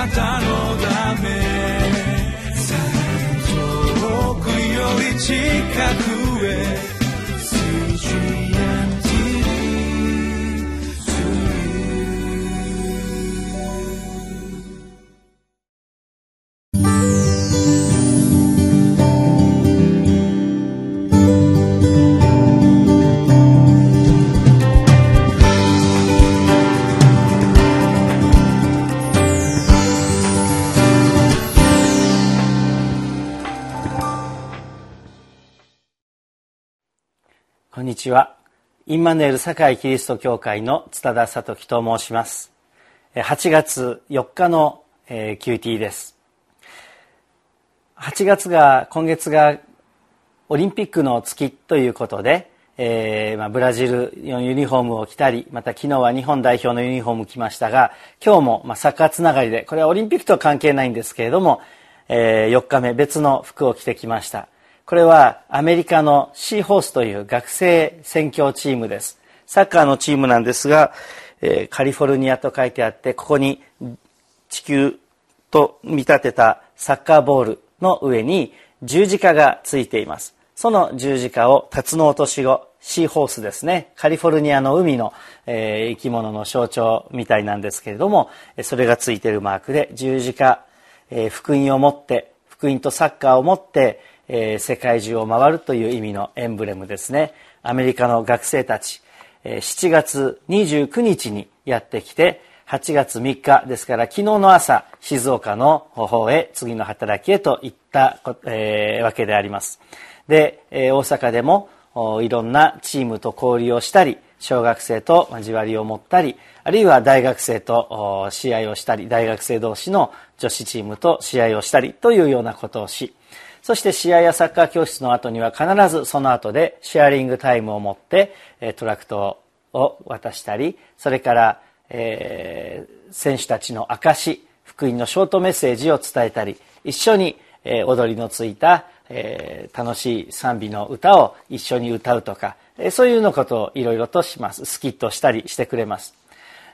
なたのため。遠くより近く。こんにちは。インマヌエル堺キリスト教会の津田聡樹と申します。8月4日の QT です。8月が、今月がオリンピックの月ということで、えーまあ、ブラジルのユニフォームを着たり、また昨日は日本代表のユニフォーム着ましたが、今日も、まあ、サッカーつながりで、これはオリンピックとは関係ないんですけれども、えー、4日目別の服を着てきました。これはアメリカのシーホースという学生選挙チームです。サッカーのチームなんですが、え、カリフォルニアと書いてあって、ここに地球と見立てたサッカーボールの上に十字架がついています。その十字架を辰の落とし子、シーホースですね。カリフォルニアの海の、えー、生き物の象徴みたいなんですけれども、それがついているマークで十字架、えー、福音を持って、福音とサッカーを持って、えー、世界中を回るという意味のエンブレムですね。アメリカの学生たち、えー、7月29日にやってきて8月3日ですから昨日の朝静岡の方へ次の働きへと行った、えー、わけであります。で、えー、大阪でもいろんなチームと交流をしたり小学生と交わりを持ったりあるいは大学生と試合をしたり大学生同士の女子チームと試合をしたりというようなことをしそして試合やサッカー教室の後には必ずその後でシェアリングタイムを持ってトラクトを渡したりそれから、えー、選手たちの証福音のショートメッセージを伝えたり一緒に、えー、踊りのついた、えー、楽しい賛美の歌を一緒に歌うとか、え、そういうのことをいろいろとします。スキットしたりしてくれます。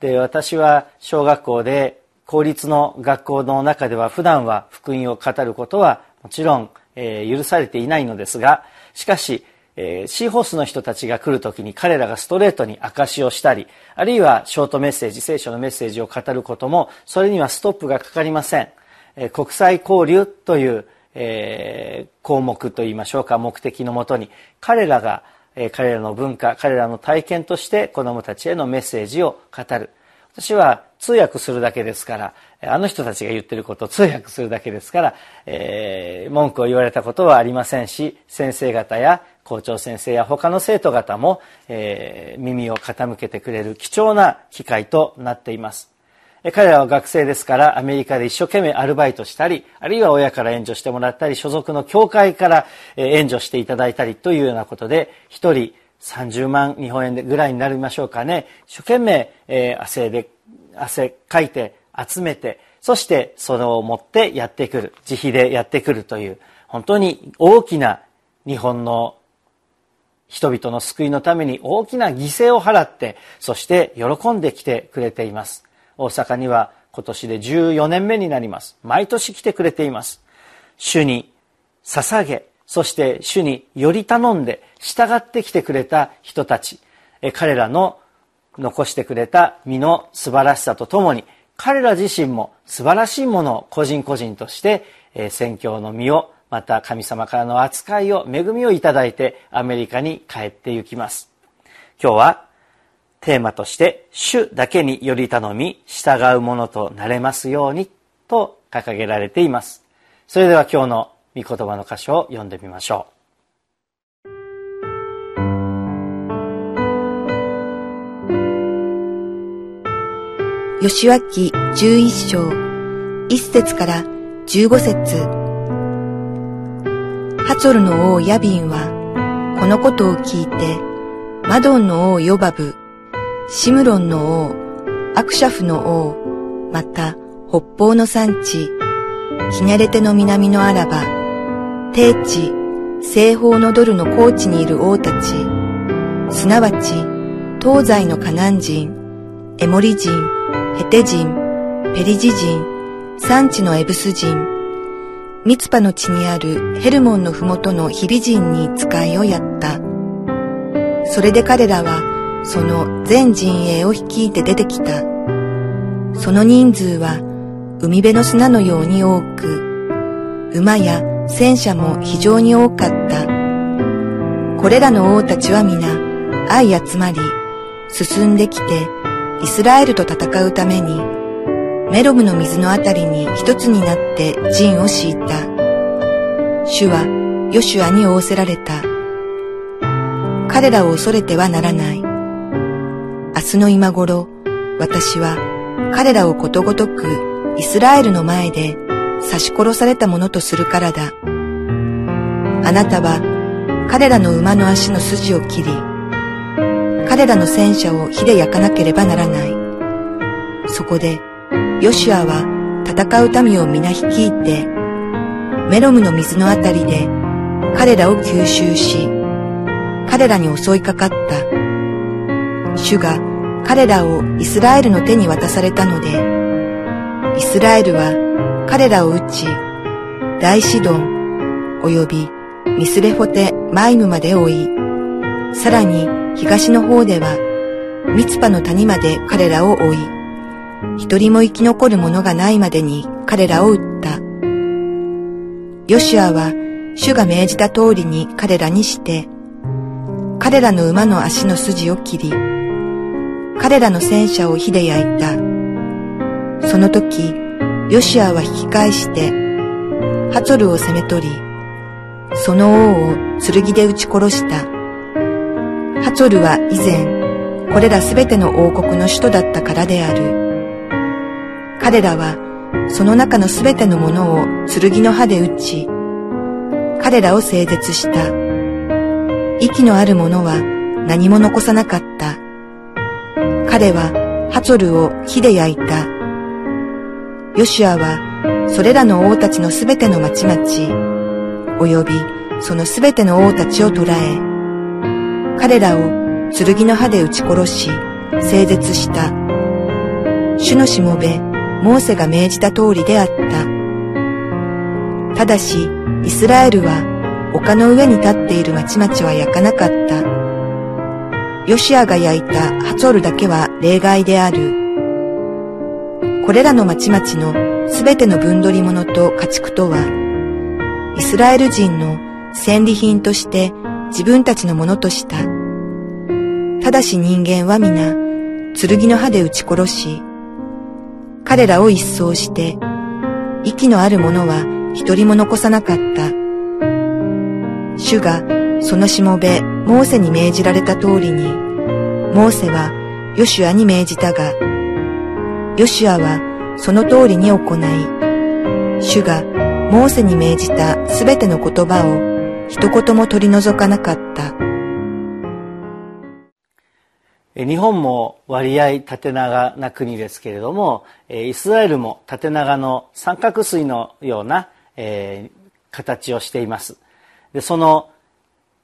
で私は小学校で公立の学校の中では普段は福音を語ることはもちろん、えー、許されていないのですがしかし、えー、シーホースの人たちが来る時に彼らがストレートに証しをしたりあるいはショートメッセージ聖書のメッセージを語ることもそれにはストップがかかりません、えー、国際交流という、えー、項目といいましょうか目的のもとに彼らが、えー、彼らの文化彼らの体験として子どもたちへのメッセージを語る。私は通訳するだけですからあの人たちが言ってることを通訳するだけですから、えー、文句を言われたことはありませんし先生方や校長先生や他の生徒方も、えー、耳を傾けてくれる貴重な機会となっています。彼らは学生ですからアメリカで一生懸命アルバイトしたりあるいは親から援助してもらったり所属の教会から援助していただいたりというようなことで一人30万日本円ぐらいになりましょうかね。一生懸命、えー、汗で汗かいて集めてそしてそれを持ってやってくる。自費でやってくるという本当に大きな日本の人々の救いのために大きな犠牲を払ってそして喜んできてくれています。大阪には今年で14年目になります。毎年来てくれています。主に捧げそして主により頼んで従ってきてくれた人たち。彼らの残してくれた身の素晴らしさとともに彼ら自身も素晴らしいものを個人個人として宣教の身をまた神様からの扱いを恵みをいただいてアメリカに帰って行きます今日はテーマとして主だけにより頼み従うものとなれますようにと掲げられていますそれでは今日の御言葉の箇所を読んでみましょう。吉脇十一章、一節から十五節。ハツォルの王ヤビンは、このことを聞いて、マドンの王ヨバブ、シムロンの王、アクシャフの王、また北方の産地、キネレテの南のアラバ、低地、西方のドルの高地にいる王たち、すなわち、東西のカナン人、エモリ人、ヘテ人、ペリジ人、産地のエブス人、ミツパの地にあるヘルモンのふもとのヒビ人に使いをやった。それで彼らはその全陣営を率いて出てきた。その人数は海辺の砂のように多く、馬や戦車も非常に多かった。これらの王たちは皆相集まり、進んできてイスラエルと戦うために、メロムの水のあたりに一つになって陣を敷いた。主はヨシュアに仰せられた。彼らを恐れてはならない。明日の今頃、私は彼らをことごとくイスラエルの前で刺し殺されたものとするからだ。あなたは彼らの馬の足の筋を切り、彼らの戦車を火で焼かなければならない。そこで、ヨシュアは戦う民を皆率いて、メロムの水のあたりで彼らを吸収し、彼らに襲いかかった。主が彼らをイスラエルの手に渡されたので、イスラエルは彼らを撃ち、大シドン、及びミスレフォテ・マイムまで追い、さらに東の方では、ミツパの谷まで彼らを追い、一人も生き残る者がないまでに彼らを撃った。ヨシュアは主が命じた通りに彼らにして、彼らの馬の足の筋を切り、彼らの戦車を火で焼いた。その時、ヨシアは引き返して、ハツルを攻め取り、その王を剣で撃ち殺した。ハツォルは以前、これらすべての王国の首都だったからである。彼らは、その中のすべてのものを剣の刃で撃ち、彼らを整絶した。息のある者は何も残さなかった。彼はハツォルを火で焼いた。ヨシュアは、それらの王たちのすべての町々、及びそのすべての王たちを捕らえ、彼らを剣の刃で撃ち殺し、整絶した。主のしもべ、モーセが命じた通りであった。ただし、イスラエルは丘の上に立っている町々は焼かなかった。ヨシアが焼いたハツォルだけは例外である。これらの町々のすべての分取り物と家畜とは、イスラエル人の戦利品として自分たちのものとした。ただし人間は皆、剣の刃で撃ち殺し、彼らを一掃して、息のある者は一人も残さなかった。主がそのしもべ、モーセに命じられた通りに、モーセはヨシュアに命じたが、ヨシュアはその通りに行い、主がモーセに命じたすべての言葉を一言も取り除かなかった。日本も割合縦長な国ですけれども、イスラエルも縦長の三角錐のような、えー、形をしています。で、その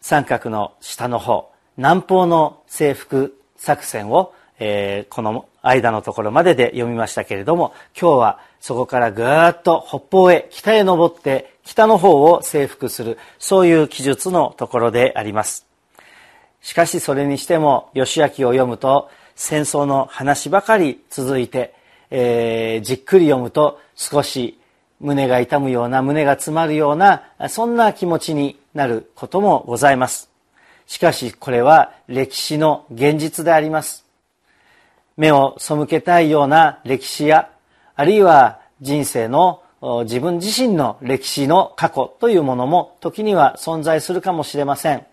三角の下の方、南方の征服作戦を、えー、この間のところまでで読みましたけれども、今日はそこからぐーっと北方へ、北へ登って北の方を征服する、そういう記述のところであります。しかしそれにしても、義明を読むと、戦争の話ばかり続いて、えー、じっくり読むと少し胸が痛むような、胸が詰まるような、そんな気持ちになることもございます。しかしこれは歴史の現実であります。目を背けたいような歴史や、あるいは人生の自分自身の歴史の過去というものも時には存在するかもしれません。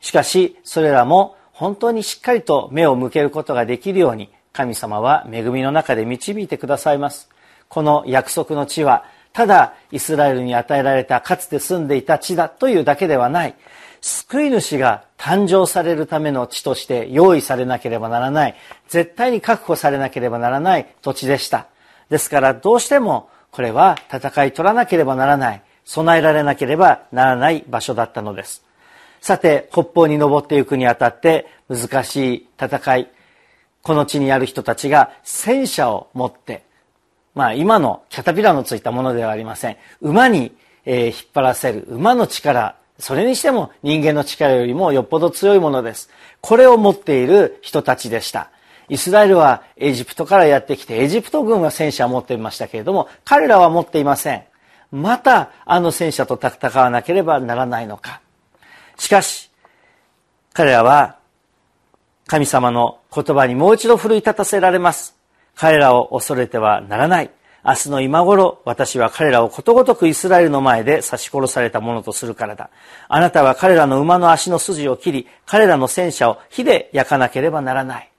しかし、それらも本当にしっかりと目を向けることができるように、神様は恵みの中で導いてくださいます。この約束の地は、ただイスラエルに与えられたかつて住んでいた地だというだけではない。救い主が誕生されるための地として用意されなければならない。絶対に確保されなければならない土地でした。ですからどうしてもこれは戦い取らなければならない、備えられなければならない場所だったのです。さて、北方に登っていくにあたって難しい戦い、この地にある人たちが戦車を持って、まあ今のキャタピラのついたものではありません。馬に、えー、引っ張らせる馬の力、それにしても人間の力よりもよっぽど強いものです。これを持っている人たちでした。イスラエルはエジプトからやってきて、エジプト軍は戦車を持っていましたけれども、彼らは持っていません。またあの戦車と戦わなければならないのか。しかし、彼らは神様の言葉にもう一度奮い立たせられます。彼らを恐れてはならない。明日の今頃、私は彼らをことごとくイスラエルの前で刺し殺されたものとするからだ。あなたは彼らの馬の足の筋を切り、彼らの戦車を火で焼かなければならない。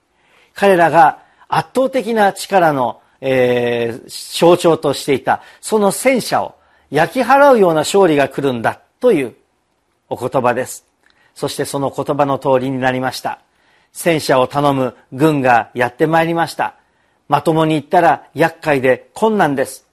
彼らが圧倒的な力の、えー、象徴としていた、その戦車を焼き払うような勝利が来るんだというお言葉です。そしてその言葉の通りになりました。戦車を頼む軍がやってまいりました。まともに言ったら厄介で困難です。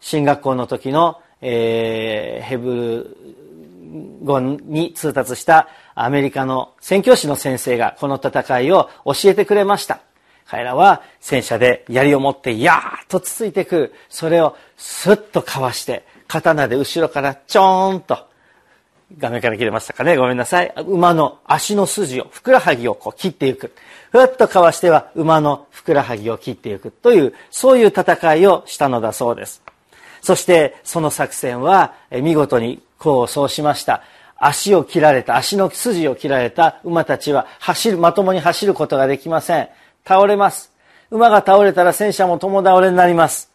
進学校の時の、えー、ヘブル語に通達したアメリカの宣教師の先生がこの戦いを教えてくれました。彼らは戦車で槍を持ってやーっとつついてくる。それをスッとかわして、刀で後ろからちょーんと画面から切れましたかねごめんなさい。馬の足の筋を、ふくらはぎをこう切っていく。ふわっとかわしては馬のふくらはぎを切っていくという、そういう戦いをしたのだそうです。そしてその作戦は見事に功を奏しました。足を切られた、足の筋を切られた馬たちは走る、まともに走ることができません。倒れます。馬が倒れたら戦車も共倒れになります。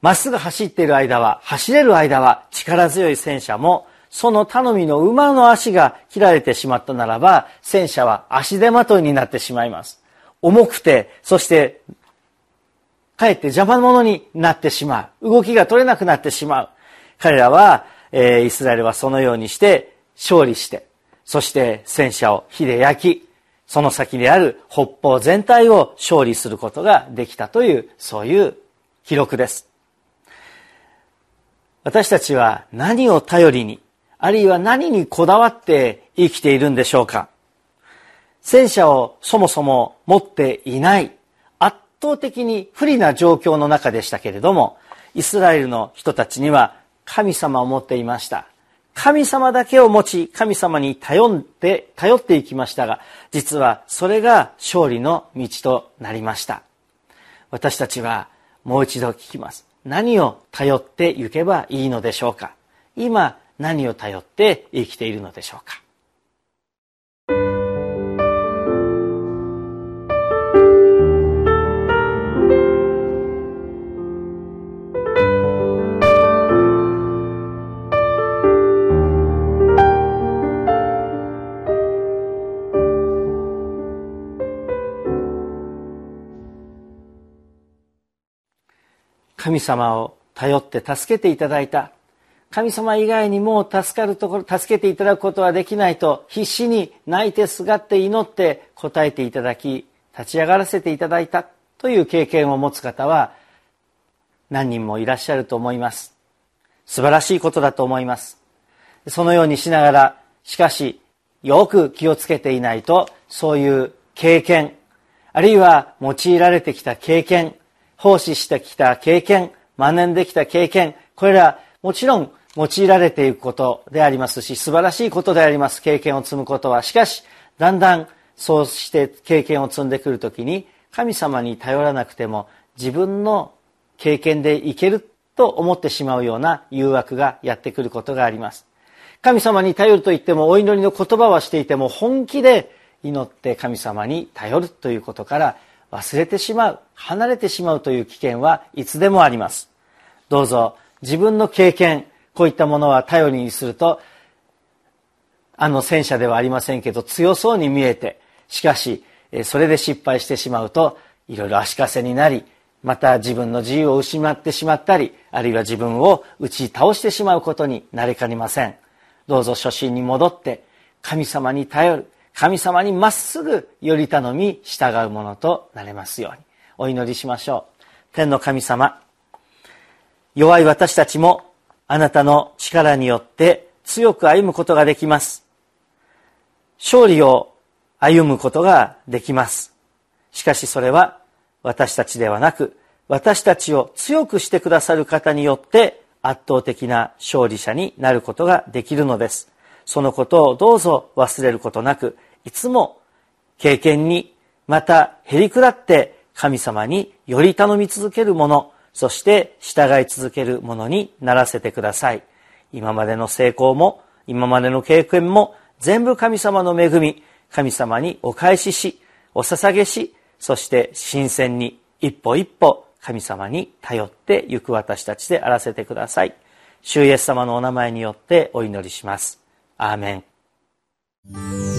まっすぐ走っている間は、走れる間は力強い戦車も、その頼みの馬の足が切られてしまったならば、戦車は足手まといになってしまいます。重くて、そして、かえって邪魔者になってしまう。動きが取れなくなってしまう。彼らは、えー、イスラエルはそのようにして勝利して、そして戦車を火で焼き、その先である北方全体を勝利することができたという、そういう記録です。私たちは何を頼りに、あるいは何にこだわって生きているんでしょうか戦車をそもそも持っていない圧倒的に不利な状況の中でしたけれども、イスラエルの人たちには神様を持っていました。神様だけを持ち、神様に頼って、頼っていきましたが、実はそれが勝利の道となりました。私たちはもう一度聞きます。何を頼って行けばいいのでしょうか？今何を頼って生きているのでしょうか？神様を頼って助けていただいた。神様以外にも助かるところ、助けていただくことはできないと必死に泣いてすがって祈って答えていただき、立ち上がらせていただいたという経験を持つ方は何人もいらっしゃると思います。素晴らしいことだと思います。そのようにしながら、しかし、よく気をつけていないと、そういう経験、あるいは用いられてきた経験、奉仕してきた経験、学んできた経験、これらもちろん用いられていくことでありますし、素晴らしいことであります。経験を積むことは。しかし、だんだんそうして経験を積んでくるときに、神様に頼らなくても自分の経験でいけると思ってしまうような誘惑がやってくることがあります。神様に頼ると言ってもお祈りの言葉はしていても本気で祈って神様に頼るということから忘れてしまう、離れてしまうという危険はいつでもあります。どうぞ自分の経験、こういったものは頼りにすると、あの戦車ではありませんけど強そうに見えて、しかし、それで失敗してしまうと、いろいろ足かせになり、また自分の自由を失ってしまったり、あるいは自分を打ち倒してしまうことになりかねません。どうぞ初心に戻って、神様に頼る、神様にまっすぐより頼み従うものとなれますように。お祈りしましょう。天の神様弱い私たちもあなたの力によって強く歩むことができます。勝利を歩むことができます。しかしそれは私たちではなく私たちを強くしてくださる方によって圧倒的な勝利者になることができるのです。そのことをどうぞ忘れることなく、いつも経験に、また減り下って神様により頼み続けるもの、そして従い続けるものにならせてください。今までの成功も、今までの経験も、全部神様の恵み、神様にお返しし、お捧げし、そして新鮮に一歩一歩神様に頼って行く私たちであらせてください。主イエス様のお名前によってお祈りします。アーメン。